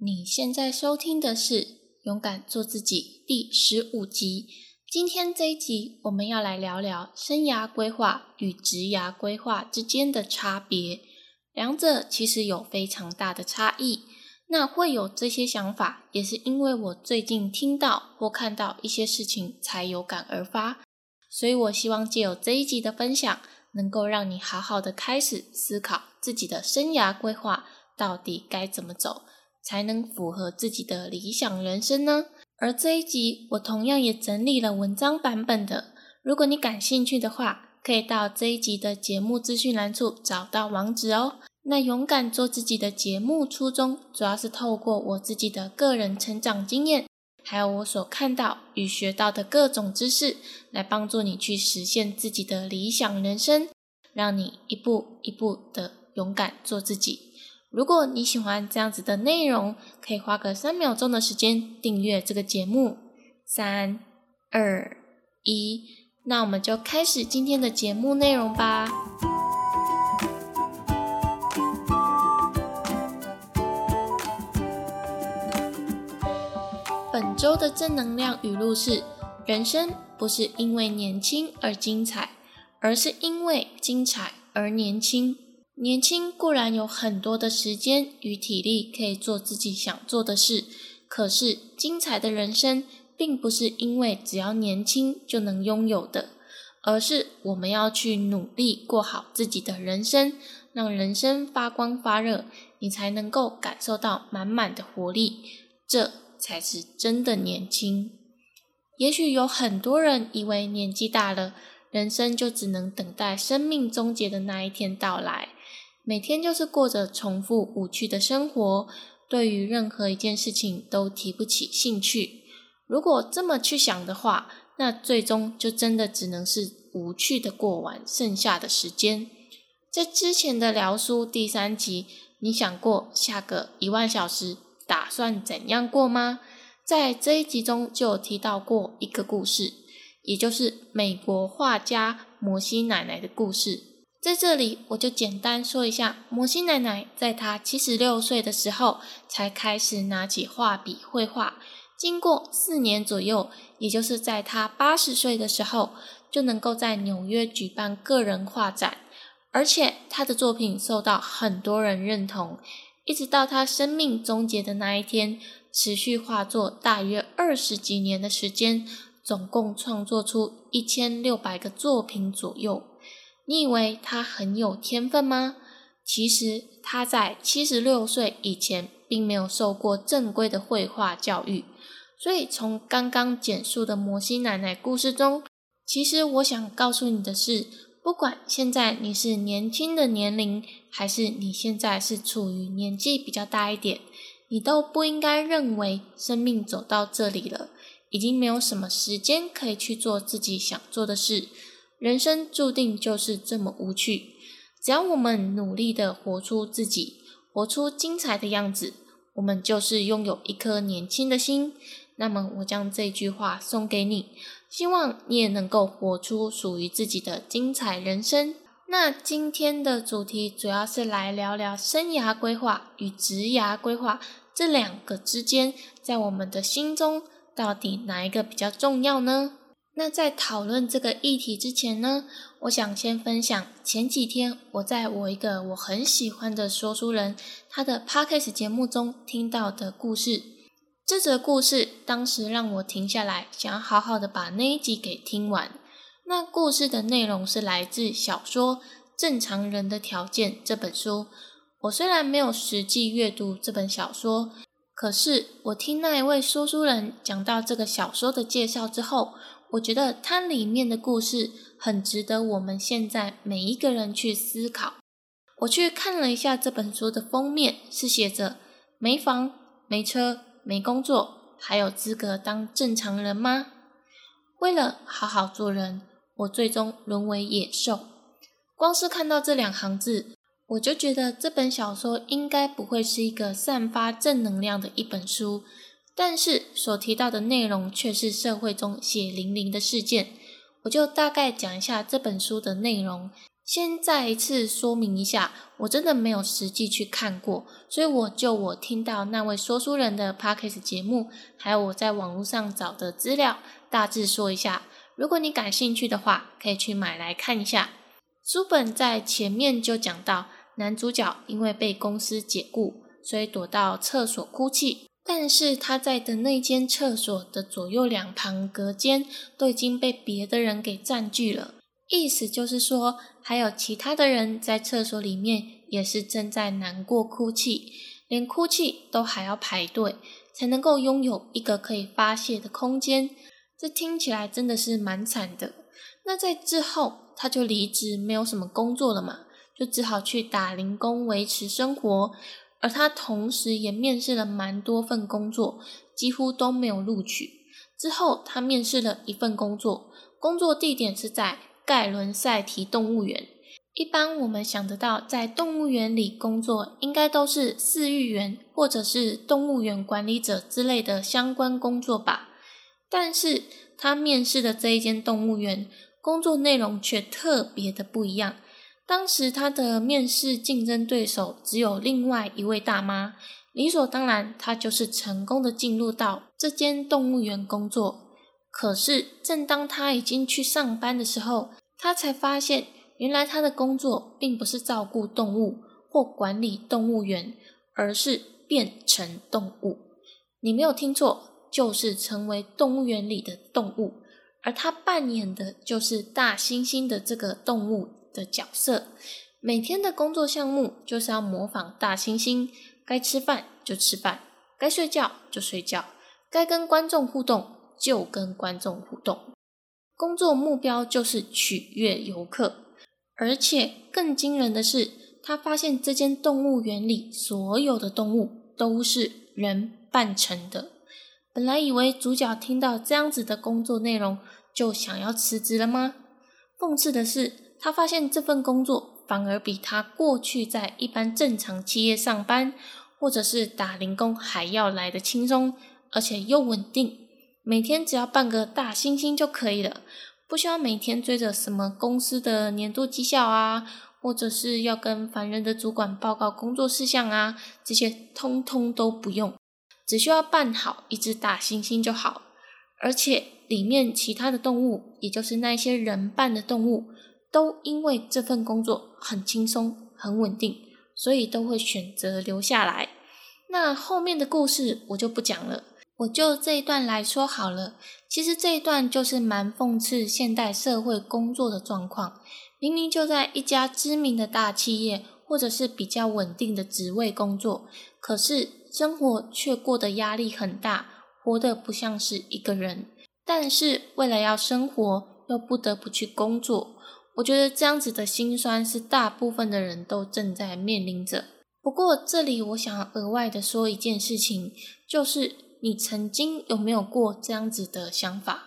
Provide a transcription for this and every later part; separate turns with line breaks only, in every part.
你现在收听的是《勇敢做自己》第十五集。今天这一集，我们要来聊聊生涯规划与职涯规划之间的差别。两者其实有非常大的差异。那会有这些想法，也是因为我最近听到或看到一些事情，才有感而发。所以我希望借由这一集的分享，能够让你好好的开始思考自己的生涯规划到底该怎么走。才能符合自己的理想人生呢？而这一集我同样也整理了文章版本的，如果你感兴趣的话，可以到这一集的节目资讯栏处找到网址哦。那勇敢做自己的节目初衷，主要是透过我自己的个人成长经验，还有我所看到与学到的各种知识，来帮助你去实现自己的理想人生，让你一步一步的勇敢做自己。如果你喜欢这样子的内容，可以花个三秒钟的时间订阅这个节目。三、二、一，那我们就开始今天的节目内容吧。本周的正能量语录是：人生不是因为年轻而精彩，而是因为精彩而年轻。年轻固然有很多的时间与体力可以做自己想做的事，可是精彩的人生并不是因为只要年轻就能拥有的，而是我们要去努力过好自己的人生，让人生发光发热，你才能够感受到满满的活力，这才是真的年轻。也许有很多人以为年纪大了，人生就只能等待生命终结的那一天到来。每天就是过着重复无趣的生活，对于任何一件事情都提不起兴趣。如果这么去想的话，那最终就真的只能是无趣的过完剩下的时间。在之前的聊书第三集，你想过下个一万小时打算怎样过吗？在这一集中就有提到过一个故事，也就是美国画家摩西奶奶的故事。在这里，我就简单说一下，摩西奶奶在她七十六岁的时候才开始拿起画笔绘画，经过四年左右，也就是在她八十岁的时候，就能够在纽约举办个人画展，而且她的作品受到很多人认同，一直到她生命终结的那一天，持续画作大约二十几年的时间，总共创作出一千六百个作品左右。你以为他很有天分吗？其实他在七十六岁以前，并没有受过正规的绘画教育。所以从刚刚简述的摩西奶奶故事中，其实我想告诉你的是，不管现在你是年轻的年龄，还是你现在是处于年纪比较大一点，你都不应该认为生命走到这里了，已经没有什么时间可以去做自己想做的事。人生注定就是这么无趣，只要我们努力的活出自己，活出精彩的样子，我们就是拥有一颗年轻的心。那么，我将这句话送给你，希望你也能够活出属于自己的精彩人生。那今天的主题主要是来聊聊生涯规划与职涯规划这两个之间，在我们的心中到底哪一个比较重要呢？那在讨论这个议题之前呢，我想先分享前几天我在我一个我很喜欢的说书人他的 podcast 节目中听到的故事。这则故事当时让我停下来，想要好好的把那一集给听完。那故事的内容是来自小说《正常人的条件》这本书。我虽然没有实际阅读这本小说，可是我听那一位说书人讲到这个小说的介绍之后。我觉得它里面的故事很值得我们现在每一个人去思考。我去看了一下这本书的封面，是写着“没房、没车、没工作，还有资格当正常人吗？”为了好好做人，我最终沦为野兽。光是看到这两行字，我就觉得这本小说应该不会是一个散发正能量的一本书。但是所提到的内容却是社会中血淋淋的事件，我就大概讲一下这本书的内容。先再一次说明一下，我真的没有实际去看过，所以我就我听到那位说书人的 podcast 节目，还有我在网络上找的资料，大致说一下。如果你感兴趣的话，可以去买来看一下。书本在前面就讲到，男主角因为被公司解雇，所以躲到厕所哭泣。但是他在的那间厕所的左右两旁隔间都已经被别的人给占据了。意思就是说，还有其他的人在厕所里面也是正在难过哭泣，连哭泣都还要排队才能够拥有一个可以发泄的空间。这听起来真的是蛮惨的。那在之后，他就离职，没有什么工作了嘛，就只好去打零工维持生活。而他同时也面试了蛮多份工作，几乎都没有录取。之后，他面试了一份工作，工作地点是在。盖伦赛提动物园，一般我们想得到在动物园里工作，应该都是饲育员或者是动物园管理者之类的相关工作吧。但是他面试的这一间动物园，工作内容却特别的不一样。当时他的面试竞争对手只有另外一位大妈，理所当然，他就是成功的进入到这间动物园工作。可是，正当他已经去上班的时候，他才发现，原来他的工作并不是照顾动物或管理动物园，而是变成动物。你没有听错，就是成为动物园里的动物。而他扮演的就是大猩猩的这个动物的角色。每天的工作项目就是要模仿大猩猩，该吃饭就吃饭，该睡觉就睡觉，该跟观众互动。就跟观众互动，工作目标就是取悦游客，而且更惊人的是，他发现这间动物园里所有的动物都是人扮成的。本来以为主角听到这样子的工作内容就想要辞职了吗？讽刺的是，他发现这份工作反而比他过去在一般正常企业上班或者是打零工还要来的轻松，而且又稳定。每天只要办个大猩猩就可以了，不需要每天追着什么公司的年度绩效啊，或者是要跟烦人的主管报告工作事项啊，这些通通都不用，只需要办好一只大猩猩就好。而且里面其他的动物，也就是那些人扮的动物，都因为这份工作很轻松、很稳定，所以都会选择留下来。那后面的故事我就不讲了。我就这一段来说好了。其实这一段就是蛮讽刺现代社会工作的状况。明明就在一家知名的大企业，或者是比较稳定的职位工作，可是生活却过得压力很大，活得不像是一个人。但是为了要生活，又不得不去工作。我觉得这样子的辛酸是大部分的人都正在面临着。不过这里我想额外的说一件事情，就是。你曾经有没有过这样子的想法？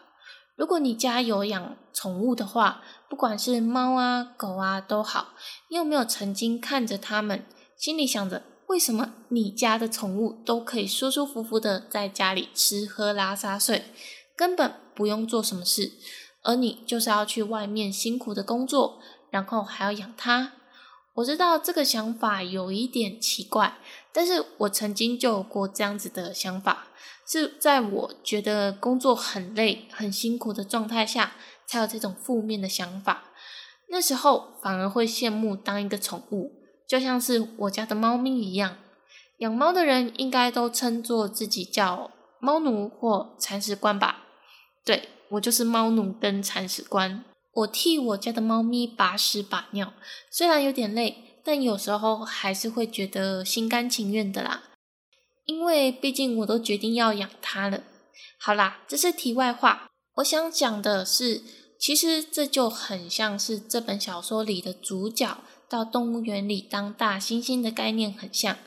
如果你家有养宠物的话，不管是猫啊、狗啊都好，你有没有曾经看着它们，心里想着，为什么你家的宠物都可以舒舒服服的在家里吃喝拉撒睡，根本不用做什么事，而你就是要去外面辛苦的工作，然后还要养它？我知道这个想法有一点奇怪，但是我曾经就有过这样子的想法。是在我觉得工作很累、很辛苦的状态下，才有这种负面的想法。那时候反而会羡慕当一个宠物，就像是我家的猫咪一样。养猫的人应该都称作自己叫猫奴或铲屎官吧？对我就是猫奴跟铲屎官。我替我家的猫咪把屎把尿，虽然有点累，但有时候还是会觉得心甘情愿的啦。因为毕竟我都决定要养它了。好啦，这是题外话。我想讲的是，其实这就很像是这本小说里的主角到动物园里当大猩猩的概念很像。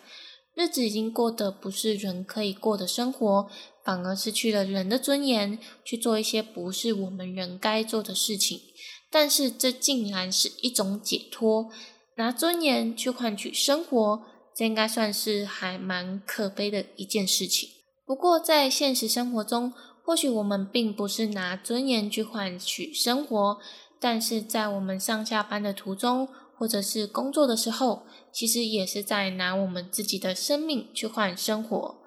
日子已经过得不是人可以过的生活，反而失去了人的尊严，去做一些不是我们人该做的事情。但是这竟然是一种解脱，拿尊严去换取生活。这应该算是还蛮可悲的一件事情。不过，在现实生活中，或许我们并不是拿尊严去换取生活，但是在我们上下班的途中，或者是工作的时候，其实也是在拿我们自己的生命去换生活。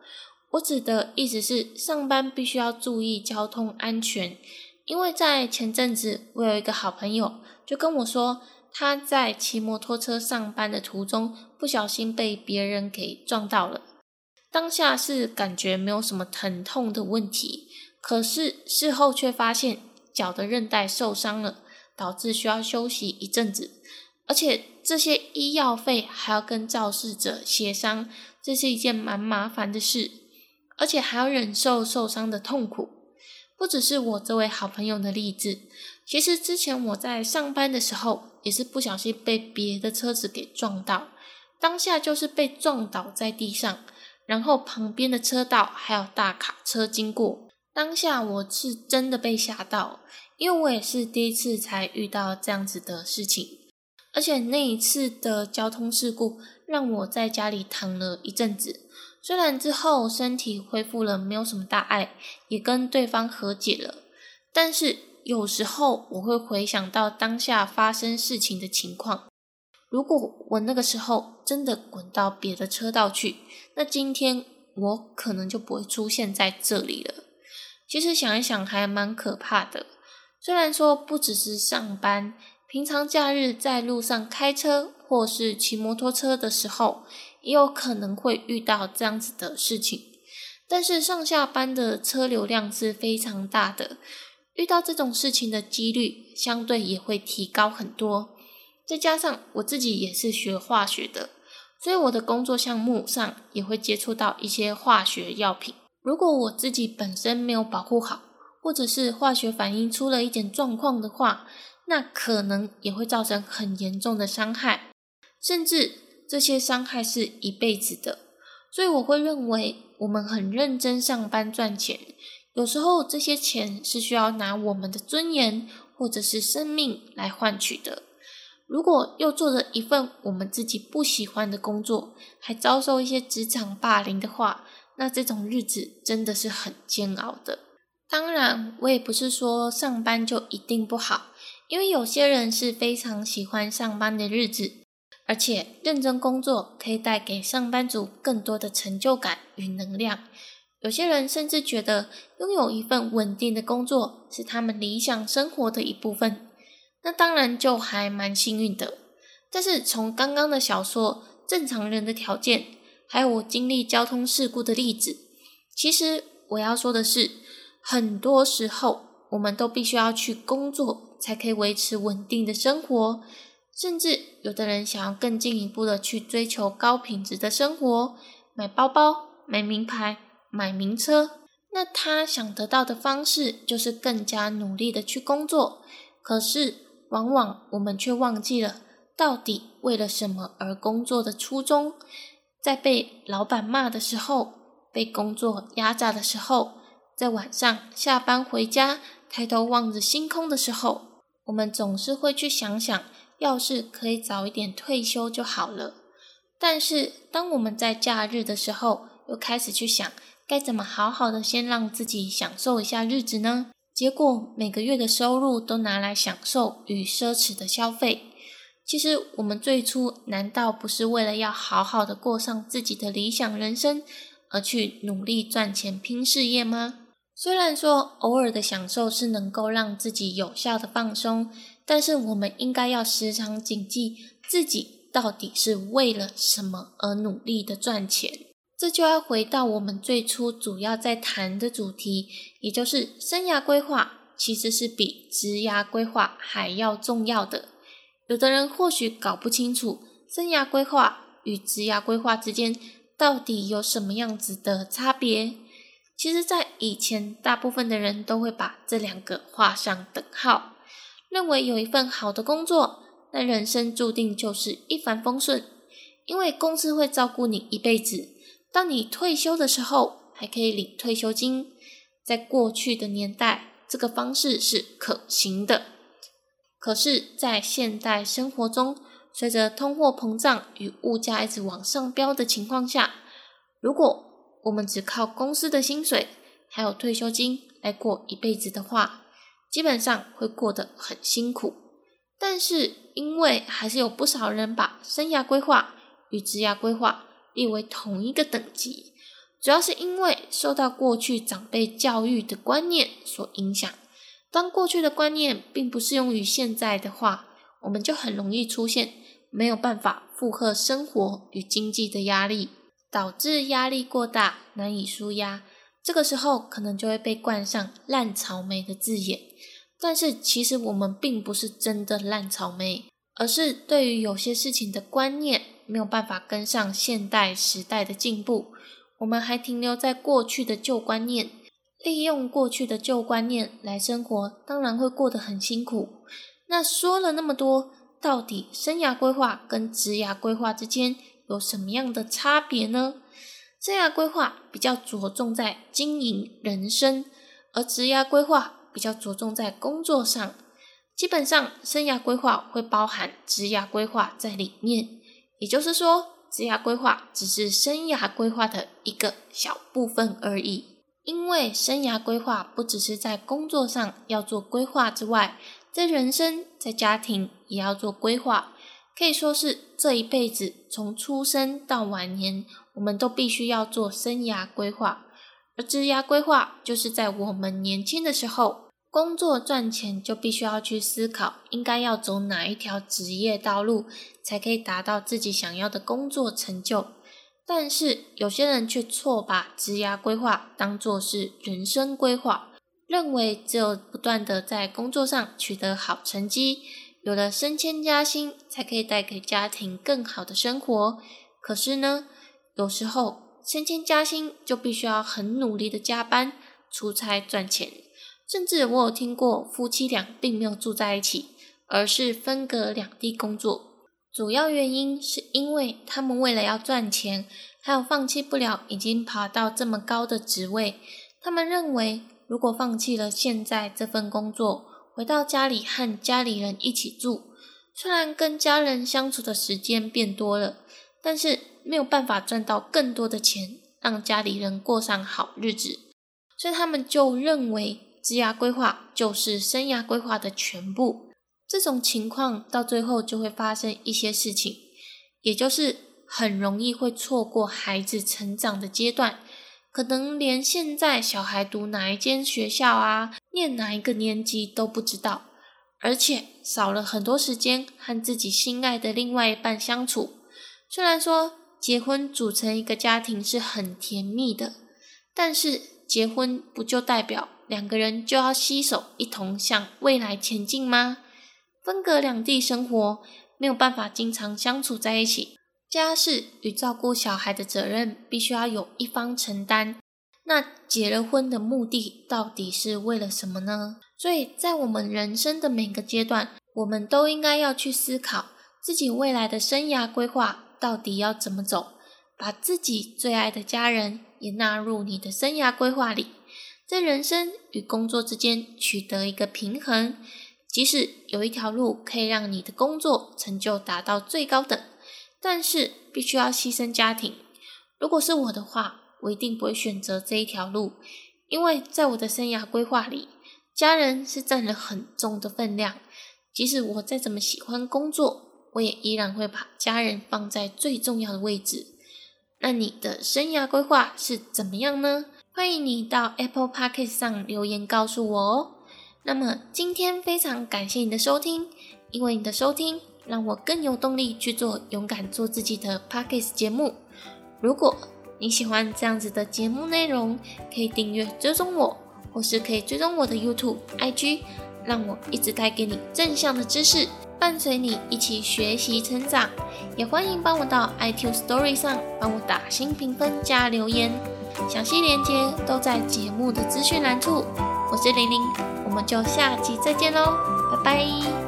我指的意思是，上班必须要注意交通安全，因为在前阵子，我有一个好朋友就跟我说，他在骑摩托车上班的途中，不小心被别人给撞到了。当下是感觉没有什么疼痛的问题，可是事后却发现脚的韧带受伤了，导致需要休息一阵子。而且这些医药费还要跟肇事者协商，这是一件蛮麻烦的事，而且还要忍受受伤的痛苦。不只是我这位好朋友的例子，其实之前我在上班的时候，也是不小心被别的车子给撞到，当下就是被撞倒在地上，然后旁边的车道还有大卡车经过，当下我是真的被吓到，因为我也是第一次才遇到这样子的事情。而且那一次的交通事故让我在家里躺了一阵子，虽然之后身体恢复了，没有什么大碍，也跟对方和解了，但是有时候我会回想到当下发生事情的情况，如果我那个时候真的滚到别的车道去，那今天我可能就不会出现在这里了。其实想一想还蛮可怕的，虽然说不只是上班。平常假日在路上开车或是骑摩托车的时候，也有可能会遇到这样子的事情。但是上下班的车流量是非常大的，遇到这种事情的几率相对也会提高很多。再加上我自己也是学化学的，所以我的工作项目上也会接触到一些化学药品。如果我自己本身没有保护好，或者是化学反应出了一点状况的话，那可能也会造成很严重的伤害，甚至这些伤害是一辈子的。所以我会认为，我们很认真上班赚钱，有时候这些钱是需要拿我们的尊严或者是生命来换取的。如果又做着一份我们自己不喜欢的工作，还遭受一些职场霸凌的话，那这种日子真的是很煎熬的。当然，我也不是说上班就一定不好。因为有些人是非常喜欢上班的日子，而且认真工作可以带给上班族更多的成就感与能量。有些人甚至觉得拥有一份稳定的工作是他们理想生活的一部分，那当然就还蛮幸运的。但是从刚刚的小说正常人的条件，还有我经历交通事故的例子，其实我要说的是，很多时候我们都必须要去工作。才可以维持稳定的生活，甚至有的人想要更进一步的去追求高品质的生活，买包包、买名牌、买名车。那他想得到的方式就是更加努力的去工作。可是，往往我们却忘记了到底为了什么而工作的初衷。在被老板骂的时候，被工作压榨的时候，在晚上下班回家。抬头望着星空的时候，我们总是会去想想，要是可以早一点退休就好了。但是，当我们在假日的时候，又开始去想，该怎么好好的先让自己享受一下日子呢？结果每个月的收入都拿来享受与奢侈的消费。其实，我们最初难道不是为了要好好的过上自己的理想人生，而去努力赚钱拼事业吗？虽然说偶尔的享受是能够让自己有效的放松，但是我们应该要时常谨记自己到底是为了什么而努力的赚钱。这就要回到我们最初主要在谈的主题，也就是生涯规划其实是比职涯规划还要重要的。有的人或许搞不清楚生涯规划与职涯规划之间到底有什么样子的差别。其实，在以前，大部分的人都会把这两个画上等号，认为有一份好的工作，那人生注定就是一帆风顺，因为公司会照顾你一辈子。当你退休的时候，还可以领退休金。在过去的年代，这个方式是可行的。可是，在现代生活中，随着通货膨胀与物价一直往上飙的情况下，如果我们只靠公司的薪水还有退休金来过一辈子的话，基本上会过得很辛苦。但是因为还是有不少人把生涯规划与职业规划列为同一个等级，主要是因为受到过去长辈教育的观念所影响。当过去的观念并不适用于现在的话，我们就很容易出现没有办法负荷生活与经济的压力，导致压力过大，难以舒压。这个时候可能就会被冠上“烂草莓”的字眼。但是其实我们并不是真的烂草莓，而是对于有些事情的观念没有办法跟上现代时代的进步，我们还停留在过去的旧观念，利用过去的旧观念来生活，当然会过得很辛苦。那说了那么多，到底生涯规划跟职涯规划之间有什么样的差别呢？生涯规划比较着重在经营人生，而职涯规划。比较着重在工作上，基本上生涯规划会包含职涯规划在里面，也就是说，职涯规划只是生涯规划的一个小部分而已。因为生涯规划不只是在工作上要做规划之外，在人生、在家庭也要做规划，可以说是这一辈子从出生到晚年，我们都必须要做生涯规划。而职涯规划就是在我们年轻的时候。工作赚钱就必须要去思考，应该要走哪一条职业道路，才可以达到自己想要的工作成就。但是有些人却错把职涯规划当作是人生规划，认为只有不断的在工作上取得好成绩，有了升迁加薪，才可以带给家庭更好的生活。可是呢，有时候升迁加薪就必须要很努力的加班、出差赚钱。甚至我有听过夫妻俩并没有住在一起，而是分隔两地工作。主要原因是因为他们为了要赚钱，还有放弃不了已经爬到这么高的职位。他们认为，如果放弃了现在这份工作，回到家里和家里人一起住，虽然跟家人相处的时间变多了，但是没有办法赚到更多的钱，让家里人过上好日子。所以他们就认为。职涯规划就是生涯规划的全部，这种情况到最后就会发生一些事情，也就是很容易会错过孩子成长的阶段，可能连现在小孩读哪一间学校啊，念哪一个年级都不知道，而且少了很多时间和自己心爱的另外一半相处。虽然说结婚组成一个家庭是很甜蜜的，但是结婚不就代表？两个人就要携手一同向未来前进吗？分隔两地生活，没有办法经常相处在一起，家事与照顾小孩的责任必须要有一方承担。那结了婚的目的到底是为了什么呢？所以在我们人生的每个阶段，我们都应该要去思考自己未来的生涯规划到底要怎么走，把自己最爱的家人也纳入你的生涯规划里。在人生与工作之间取得一个平衡，即使有一条路可以让你的工作成就达到最高等，但是必须要牺牲家庭。如果是我的话，我一定不会选择这一条路，因为在我的生涯规划里，家人是占了很重的分量。即使我再怎么喜欢工作，我也依然会把家人放在最重要的位置。那你的生涯规划是怎么样呢？欢迎你到 Apple Podcast 上留言告诉我哦。那么今天非常感谢你的收听，因为你的收听让我更有动力去做勇敢做自己的 Podcast 节目。如果你喜欢这样子的节目内容，可以订阅追踪我，或是可以追踪我的 YouTube、IG，让我一直带给你正向的知识，伴随你一起学习成长。也欢迎帮我到 iTunes Story 上帮我打新评分加留言。详细链接都在节目的资讯栏处。我是玲玲，我们就下集再见喽，拜拜。